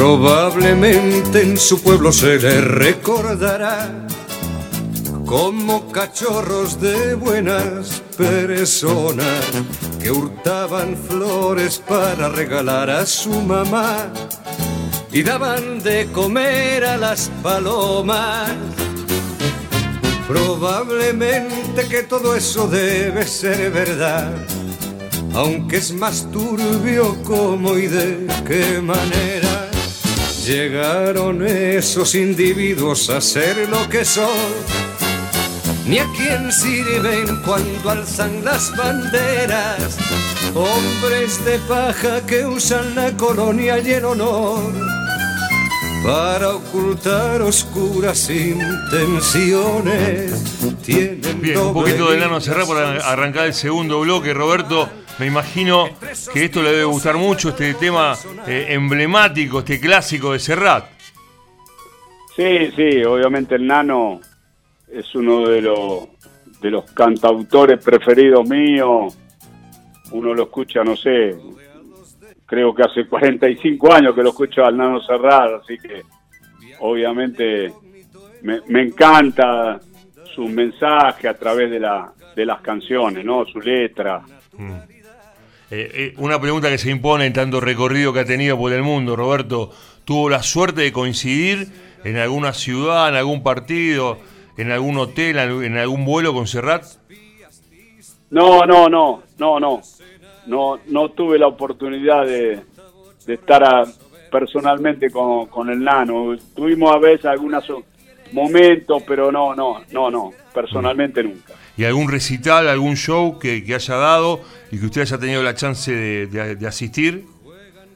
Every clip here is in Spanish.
Probablemente en su pueblo se le recordará como cachorros de buenas personas que hurtaban flores para regalar a su mamá y daban de comer a las palomas. Probablemente que todo eso debe ser verdad, aunque es más turbio cómo y de qué manera llegaron esos individuos a ser lo que son ni a quién sirven cuando alzan las banderas. Hombres de paja que usan la colonia y el honor para ocultar oscuras intenciones. Tienen Bien, un poquito de Nano Serrat para arrancar el segundo bloque. Roberto, me imagino que esto le debe gustar mucho, este tema eh, emblemático, este clásico de Serrat. Sí, sí, obviamente el Nano es uno de los, de los cantautores preferidos míos. Uno lo escucha, no sé, creo que hace 45 años que lo escucho al Nano Cerrado, así que obviamente me, encanta su mensaje a través de, la, de las canciones, ¿no? Su letra. Mm. Eh, eh, una pregunta que se impone en tanto recorrido que ha tenido por el mundo, Roberto. ¿Tuvo la suerte de coincidir en alguna ciudad, en algún partido? en algún hotel, en algún vuelo con Serrat? No, no, no, no, no. No, no tuve la oportunidad de, estar personalmente con, el nano. Tuvimos a veces algunos momentos, pero no, no, no, no, personalmente nunca. ¿Y algún recital, algún show que, haya dado y que usted haya tenido la chance de, asistir?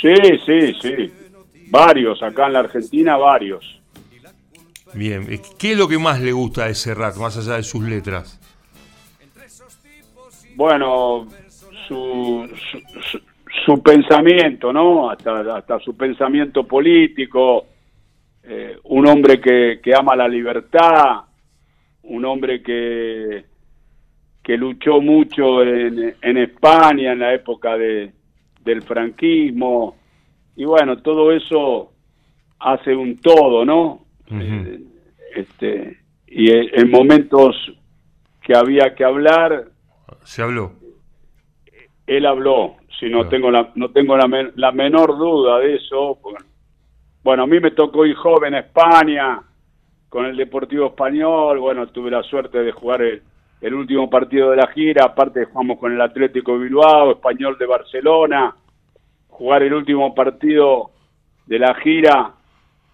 Sí, sí, sí. Varios, acá en la Argentina, varios. Bien, ¿qué es lo que más le gusta de Serrat, más allá de sus letras? Bueno, su, su, pensamiento, ¿no? Hasta, hasta su pensamiento político, eh, un hombre que, que, ama la libertad, un hombre que, que luchó mucho en, en España en la época de, del franquismo, y bueno, todo eso hace un todo, ¿no? Eh, este, y en momentos que había que hablar. Se habló. Él habló, si no tengo la, no tengo la, la menor duda de eso. Bueno, a mí me tocó ir joven a España con el Deportivo Español. Bueno, tuve la suerte de jugar el, el último partido de la gira. Aparte, jugamos con el Atlético Bilbao, Español de Barcelona. Jugar el último partido de la gira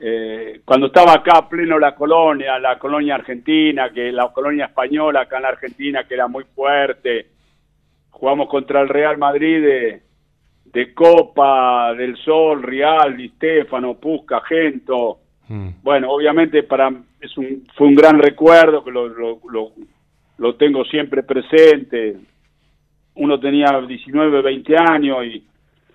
eh, cuando estaba acá pleno la colonia, la colonia argentina, que la colonia española acá en la Argentina, que era muy fuerte, jugamos contra el Real Madrid de, Copa, del Sol, Real, Di Stefano, Pusca, Gento. Mm. Bueno, obviamente para es un, fue un gran recuerdo que lo, lo, lo tengo siempre presente. Uno tenía 19, 20 años y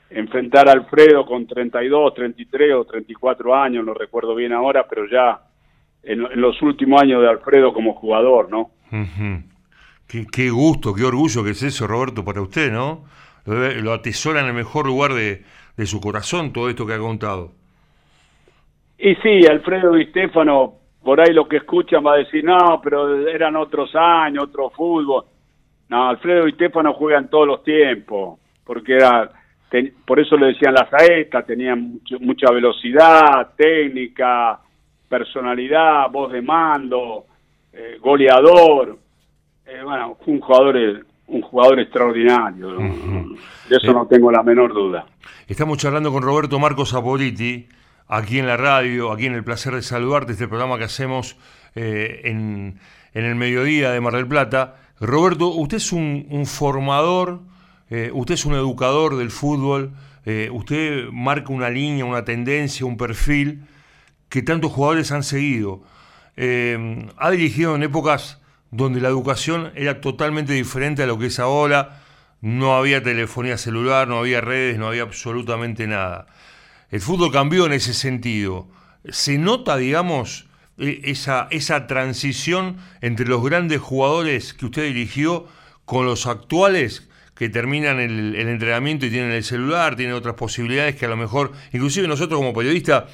enfrentar a Alfredo con 32, 33 o 34 años, no recuerdo bien ahora, pero ya en, los últimos años de Alfredo como jugador, ¿no? qué, gusto, qué orgullo que es eso, Roberto, para usted, ¿no? Lo, atesora en el mejor lugar de, su corazón todo esto que ha contado. Y sí, Alfredo y Stefano, por ahí lo que escuchan va a decir, no, pero eran otros años, otro fútbol. No, Alfredo y Stefano juegan todos los tiempos, porque era por eso le decían las saetas, tenían mucha velocidad, técnica, personalidad, voz de mando, eh, goleador. Eh, bueno, un jugador, un jugador extraordinario. De eso no tengo la menor duda. Estamos charlando con Roberto Marcos Apoliti, aquí en la radio, aquí en el placer de saludarte, este programa que hacemos eh, en, el mediodía de Mar del Plata. Roberto, usted es un formador eh, usted es un educador del fútbol, eh, usted marca una línea, una tendencia, un perfil que tantos jugadores han seguido. Ha dirigido en épocas donde la educación era totalmente diferente a lo que es ahora. No había telefonía celular, no había redes, no había absolutamente nada. El fútbol cambió en ese sentido. Se nota, digamos, esa, esa transición entre los grandes jugadores que usted dirigió con los actuales que terminan el, entrenamiento y tienen el celular, tienen otras posibilidades que a lo mejor, inclusive nosotros como periodistas,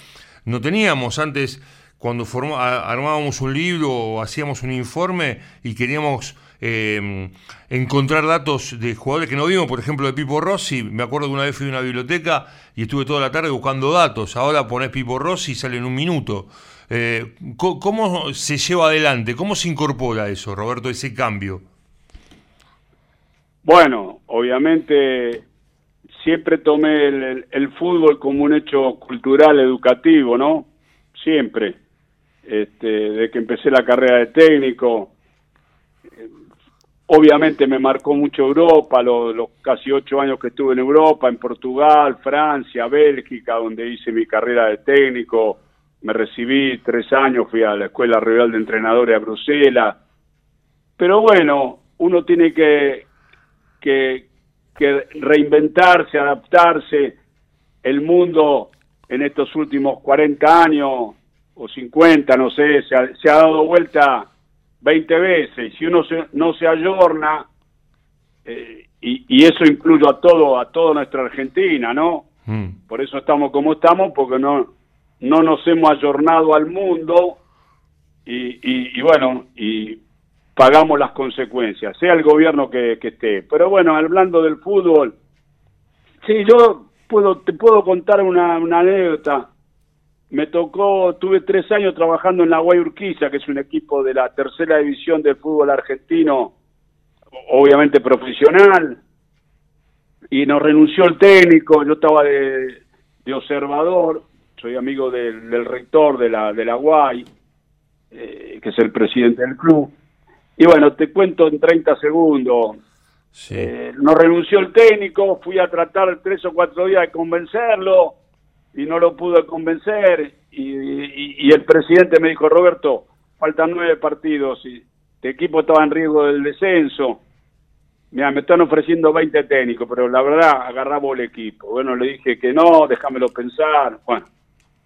no teníamos antes cuando armábamos un libro o hacíamos un informe y queríamos em, encontrar datos de jugadores que no vimos, por ejemplo de Pipo Rossi, me acuerdo que una vez fui a una biblioteca y estuve toda la tarde buscando datos, ahora pones Pipo Rossi y sale en un minuto. Eh, ¿Cómo se lleva adelante? ¿Cómo se incorpora eso, Roberto, ese cambio? Bueno, obviamente siempre tomé el, fútbol como un hecho cultural, educativo, ¿no? Siempre. Este, de que empecé la carrera de técnico, obviamente me marcó mucho Europa, los, casi ocho años que estuve en Europa, en Portugal, Francia, Bélgica, donde hice mi carrera de técnico, me recibí tres años, fui a la Escuela Real de Entrenadores a Bruselas, pero bueno, uno tiene que, que, reinventarse, adaptarse. El mundo en estos últimos 40 años o 50, no sé, se ha, dado vuelta 20 veces. Si uno no se ayorna, eh, y, y, eso incluye a todo, a toda nuestra Argentina, ¿no? Mm. Por eso estamos como estamos, porque no, no nos hemos ayornado al mundo y, y bueno, y pagamos las consecuencias, sea el gobierno que, esté. Pero bueno, hablando del fútbol, sí, yo puedo, te puedo contar una, anécdota. Me tocó, tuve tres años trabajando en la Guayurquiza, que es un equipo de la tercera división del fútbol argentino, obviamente profesional, y nos renunció el técnico, yo estaba de, observador, soy amigo del, rector de la, de la Guay, eh, que es el presidente del club, y bueno, te cuento en 30 segundos. Sí. Eh, no renunció el técnico, fui a tratar tres o cuatro días de convencerlo y no lo pude convencer. Y, el presidente me dijo, Roberto, faltan nueve partidos y este equipo estaba en riesgo del descenso. Mira, me están ofreciendo 20 técnicos, pero la verdad agarramos el equipo. Bueno, le dije que no, déjamelo pensar. Bueno,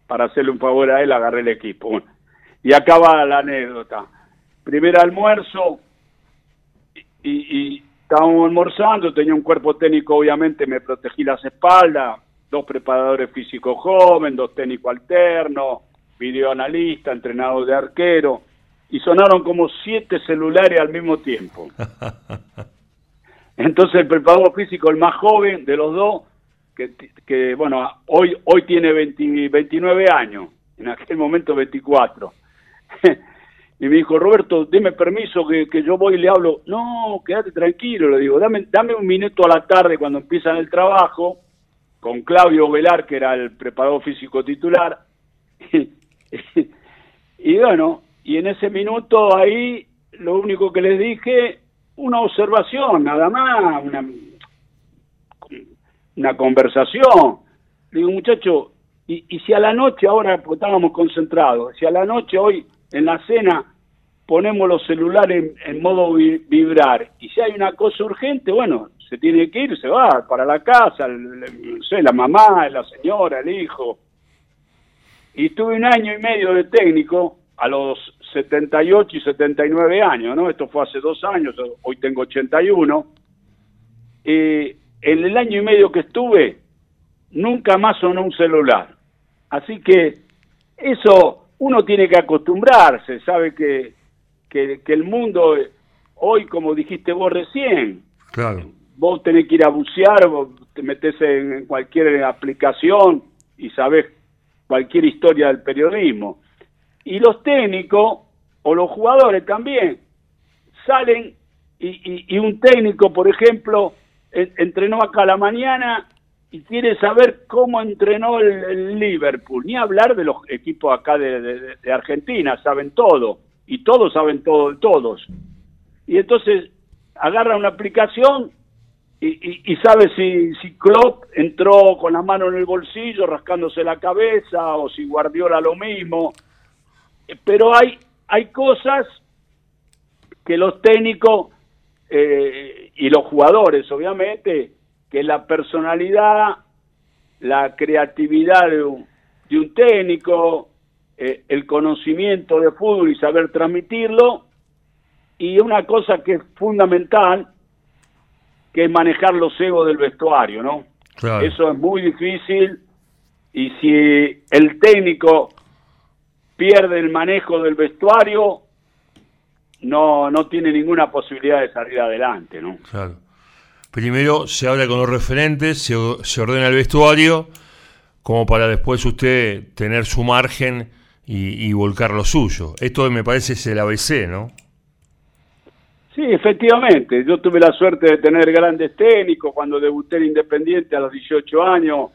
para hacerle un favor a él, agarré el equipo. Bueno, y acaba la anécdota primer almuerzo y, y, estábamos almorzando, tenía un cuerpo técnico, obviamente me protegí las espaldas, dos preparadores físicos jóvenes, dos técnicos alternos, videoanalista, entrenador de arquero, y sonaron como siete celulares al mismo tiempo. Entonces el preparador físico, el más joven de los dos, que, que bueno, hoy, hoy tiene 29 años, en aquel momento 24. y me dijo, Roberto, deme permiso que, yo voy y le hablo. No, quédate tranquilo, le digo, dame, dame un minuto a la tarde cuando empiezan el trabajo, con Claudio Velar, que era el preparador físico titular. y bueno, y en ese minuto ahí lo único que les dije, una observación, nada más, una, una conversación. Le digo, muchacho, y, y si a la noche, ahora porque estábamos concentrados, si a la noche hoy en la cena ponemos los celulares en, modo vibrar y si hay una cosa urgente, bueno, se tiene que ir, se va para la casa, sé, la mamá, la señora, el hijo. Y tuve un año y medio de técnico a los 78 y 79 años, ¿no? Esto fue hace dos años, hoy tengo 81. y en el año y medio que estuve, nunca más sonó un celular. Así que eso uno tiene que acostumbrarse, sabe que, que, el mundo hoy, como dijiste vos recién, claro. Vos tenés que ir a bucear, vos te metes en cualquier aplicación y sabés cualquier historia del periodismo. Y los técnicos o los jugadores también salen y, y, un técnico, por ejemplo, entrenó acá a la mañana y quiere saber cómo entrenó el, Liverpool, ni hablar de los equipos acá de, Argentina, saben todo, y todos saben todo de todos. Y entonces agarra una aplicación y, sabe si, si Klopp entró con la mano en el bolsillo rascándose la cabeza o si Guardiola lo mismo. Pero hay, hay cosas que los técnicos eh, y los jugadores, obviamente, que la personalidad, la creatividad de un, técnico, eh, el conocimiento de fútbol y saber transmitirlo, y una cosa que es fundamental, que es manejar los egos del vestuario, ¿no? Eso es muy difícil y si el técnico pierde el manejo del vestuario, no, no tiene ninguna posibilidad de salir adelante, ¿no? Claro. Primero se habla con los referentes, se, se ordena el vestuario, como para después usted tener su margen y, volcar lo suyo. Esto me parece es el ABC, ¿no? Sí, efectivamente. Yo tuve la suerte de tener grandes técnicos cuando debuté en Independiente a los 18 años.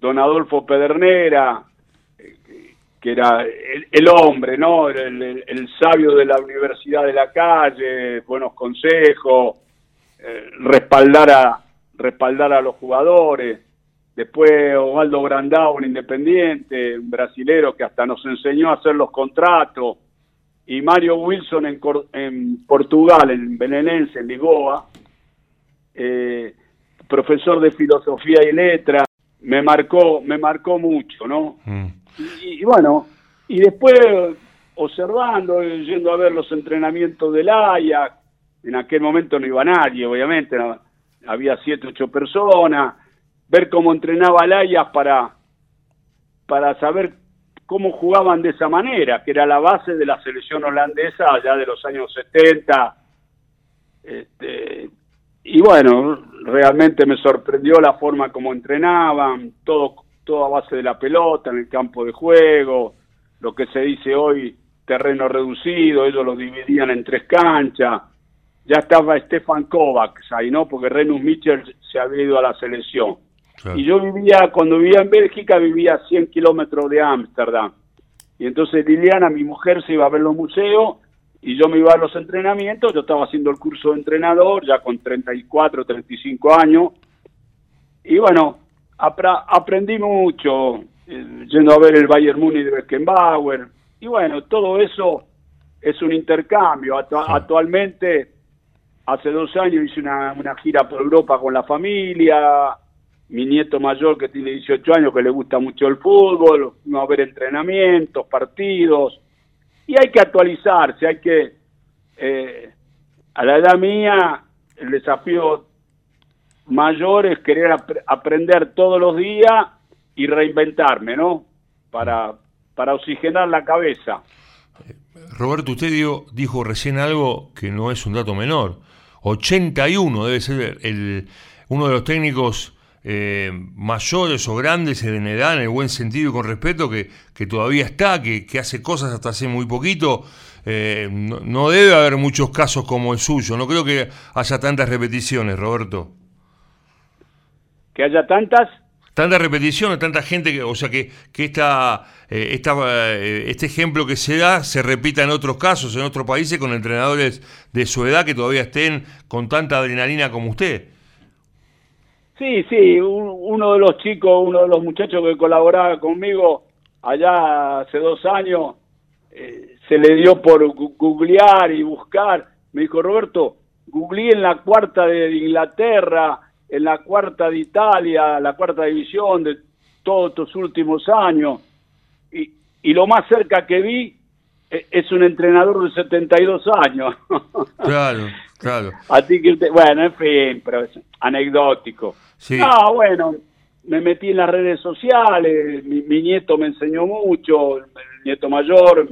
Don Adolfo Pedernera, que era el, hombre, ¿no? El, sabio de la universidad de la calle, buenos consejos, eh, respaldar, a, respaldar a los jugadores. Después Osvaldo Brandao, un independiente, un brasilero que hasta nos enseñó a hacer los contratos y Mario Wilson en, en Portugal, en Belenense, en Lisboa, eh, profesor de filosofía y letra, me marcó, me marcó mucho, ¿no? Mm. Y, bueno, y después observando, yendo a ver los entrenamientos del Ajax, en aquel momento no iba nadie, obviamente, había siete, ocho personas, ver cómo entrenaba el Ajax para, para saber cómo jugaban de esa manera, que era la base de la selección holandesa allá de los años 70. Este, y bueno, realmente me sorprendió la forma como entrenaban, todo, a base de la pelota, en el campo de juego, lo que se dice hoy, terreno reducido, ellos lo dividían en tres canchas. Ya estaba Stefan Kovacs ahí, ¿no? Porque Renus Mitchell se había ido a la selección. Y yo vivía, cuando vivía en Bélgica, vivía a 100 kilómetros de Ámsterdam. Y entonces Liliana, mi mujer, se iba a ver los museos y yo me iba a los entrenamientos. Yo estaba haciendo el curso de entrenador ya con 34, 35 años. Y bueno, aprendí mucho eh, yendo a ver el Bayern Múnich de Beckenbauer. Y bueno, todo eso es un intercambio. Actualmente, hace dos años hice una, una gira por Europa con la familia mi nieto mayor que tiene 18 años que le gusta mucho el fútbol, no a ver entrenamientos, partidos, y hay que actualizarse, hay que, eh, a la edad mía, el desafío mayor es querer aprender todos los días y reinventarme, ¿no? Para, para oxigenar la cabeza. Roberto, usted dijo, dijo recién algo que no es un dato menor. 81 debe ser el, uno de los técnicos eh, mayores o grandes en edad, en el buen sentido y con respeto, que, que todavía está, que, que, hace cosas hasta hace muy poquito. Eh, no, debe haber muchos casos como el suyo. No creo que haya tantas repeticiones, Roberto. ¿Que haya tantas? Tantas repeticiones, tanta gente, que, o sea, que, que esta, eh, esta, este ejemplo que se da se repita en otros casos, en otros países, con entrenadores de su edad que todavía estén con tanta adrenalina como usted. Sí, sí, uno de los chicos, uno de los muchachos que colaboraba conmigo allá hace dos años, eh, se le dio por googlear y buscar. Me dijo, Roberto, googleé en la cuarta de Inglaterra, en la cuarta de Italia, la cuarta división de todos estos últimos años. Y, y lo más cerca que vi eh, es un entrenador de 72 años. Claro, claro. Así que, bueno, en fin, pero es anecdótico. Sí. Ah, bueno, me metí en las redes sociales, mi, nieto me enseñó mucho, el nieto mayor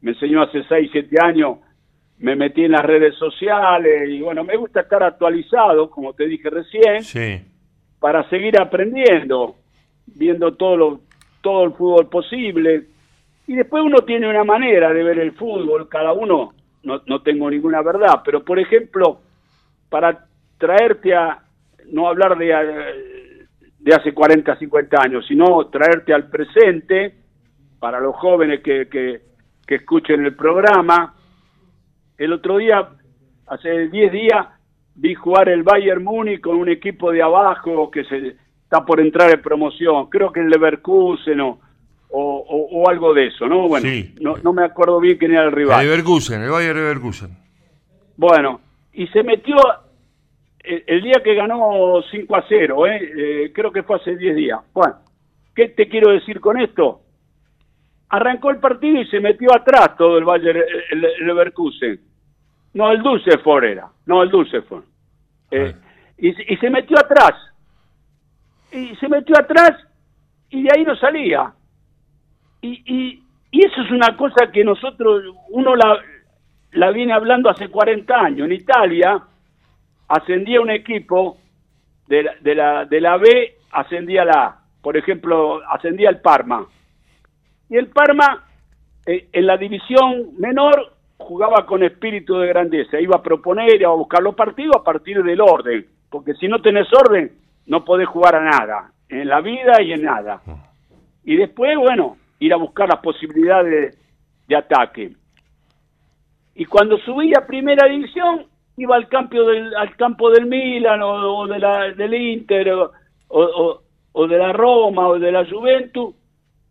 me enseñó hace 6, 7 años, me metí en las redes sociales y bueno, me gusta estar actualizado, como te dije recién, sí. para seguir aprendiendo, viendo todo, lo, todo el fútbol posible. Y después uno tiene una manera de ver el fútbol, cada uno, no, no tengo ninguna verdad, pero por ejemplo, para traerte a, no hablar de, de hace 40, 50 años, sino traerte al presente para los jóvenes que, que, escuchen el programa. El otro día, hace 10 días, vi jugar el Bayern Múnich con un equipo de abajo que se está por entrar en promoción, creo que el Leverkusen o, o, algo de eso, ¿no? Bueno, no, no me acuerdo bien quién era el rival. El Leverkusen, el Bayern Leverkusen. Bueno, y se metió el, día que ganó 5 a 0, ¿eh? ¿eh? creo que fue hace 10 días. Bueno, ¿qué te quiero decir con esto? Arrancó el partido y se metió atrás todo el Bayern el, Leverkusen. No, el Dulcefort era, no, el Dulcefort. Eh, y, y se metió atrás. Y se metió atrás y de ahí no salía. Y, y, y eso es una cosa que nosotros, uno la, la viene hablando hace 40 años. En Italia ascendía un equipo de la, de la, de la B, ascendía la A. Por ejemplo, ascendía el Parma. Y el Parma, eh, en la división menor, jugaba con espíritu de grandeza. Iba a proponer, iba a buscar los partidos a partir del orden. Porque si no tenés orden, no podés jugar a nada. En la vida y en nada. Y después, bueno, ir a buscar las posibilidades de ataque. Y cuando subía a primera división, iba al campo del, al campo del Milan o, de la, del Inter o, o, de la Roma o de la Juventus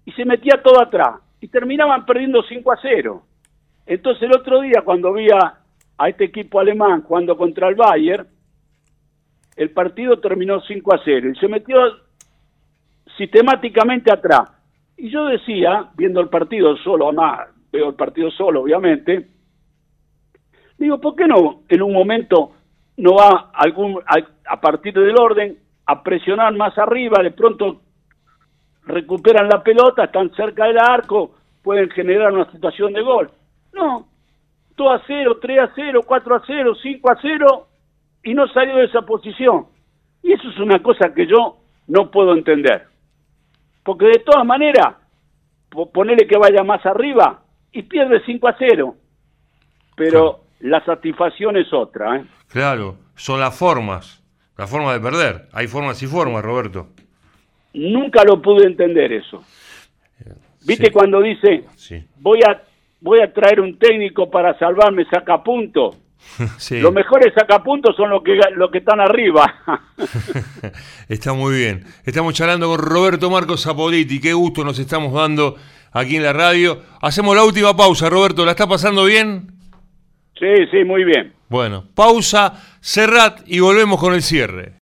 y se metía todo atrás y terminaban perdiendo 5 a 0. Entonces el otro día cuando vi a, a este equipo alemán jugando contra el Bayern, el partido terminó 5 a 0 y se metió sistemáticamente atrás. Y yo decía, viendo el partido solo, además veo el partido solo obviamente, digo, ¿por qué no en un momento no va algún a, a partir del orden a presionar más arriba, de pronto recuperan la pelota, están cerca del arco, pueden generar una situación de gol. No, 2 a 0, 3 a 0, 4 a 0, 5 a 0 y no salió de esa posición. Y eso es una cosa que yo no puedo entender. Porque de todas maneras, ponerle que vaya más arriba y pierde 5 a 0. Pero la satisfacción es otra. ¿eh? Claro, son las formas, la forma de perder. Hay formas y formas, Roberto. Nunca lo pude entender eso. ¿Viste Sí. cuando dice, Sí. voy a voy a traer un técnico para salvarme sacapunto? Sí. Los mejores sacapuntos son los que los que están arriba. Está muy bien. Estamos charlando con Roberto Marcos Zapoliti. Qué gusto nos estamos dando aquí en la radio. Hacemos la última pausa, Roberto. ¿La está pasando bien? sí, sí, muy bien. Bueno, pausa, Serrat y volvemos con el cierre.